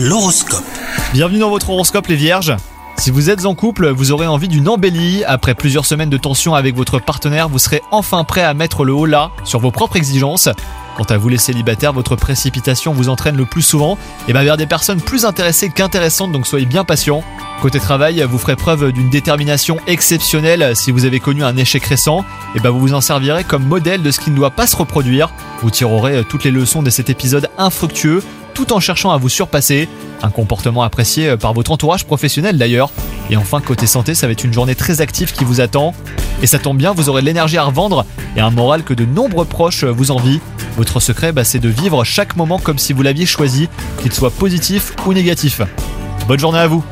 L'horoscope. Bienvenue dans votre horoscope les vierges. Si vous êtes en couple, vous aurez envie d'une embellie. Après plusieurs semaines de tension avec votre partenaire, vous serez enfin prêt à mettre le haut là sur vos propres exigences. Quant à vous les célibataires, votre précipitation vous entraîne le plus souvent et ben vers des personnes plus intéressées qu'intéressantes, donc soyez bien patient. Côté travail, vous ferez preuve d'une détermination exceptionnelle si vous avez connu un échec récent, et ben vous vous en servirez comme modèle de ce qui ne doit pas se reproduire. Vous tirerez toutes les leçons de cet épisode infructueux tout en cherchant à vous surpasser. Un comportement apprécié par votre entourage professionnel d'ailleurs. Et enfin, côté santé, ça va être une journée très active qui vous attend. Et ça tombe bien, vous aurez de l'énergie à revendre et un moral que de nombreux proches vous envient. Votre secret, bah, c'est de vivre chaque moment comme si vous l'aviez choisi, qu'il soit positif ou négatif. Bonne journée à vous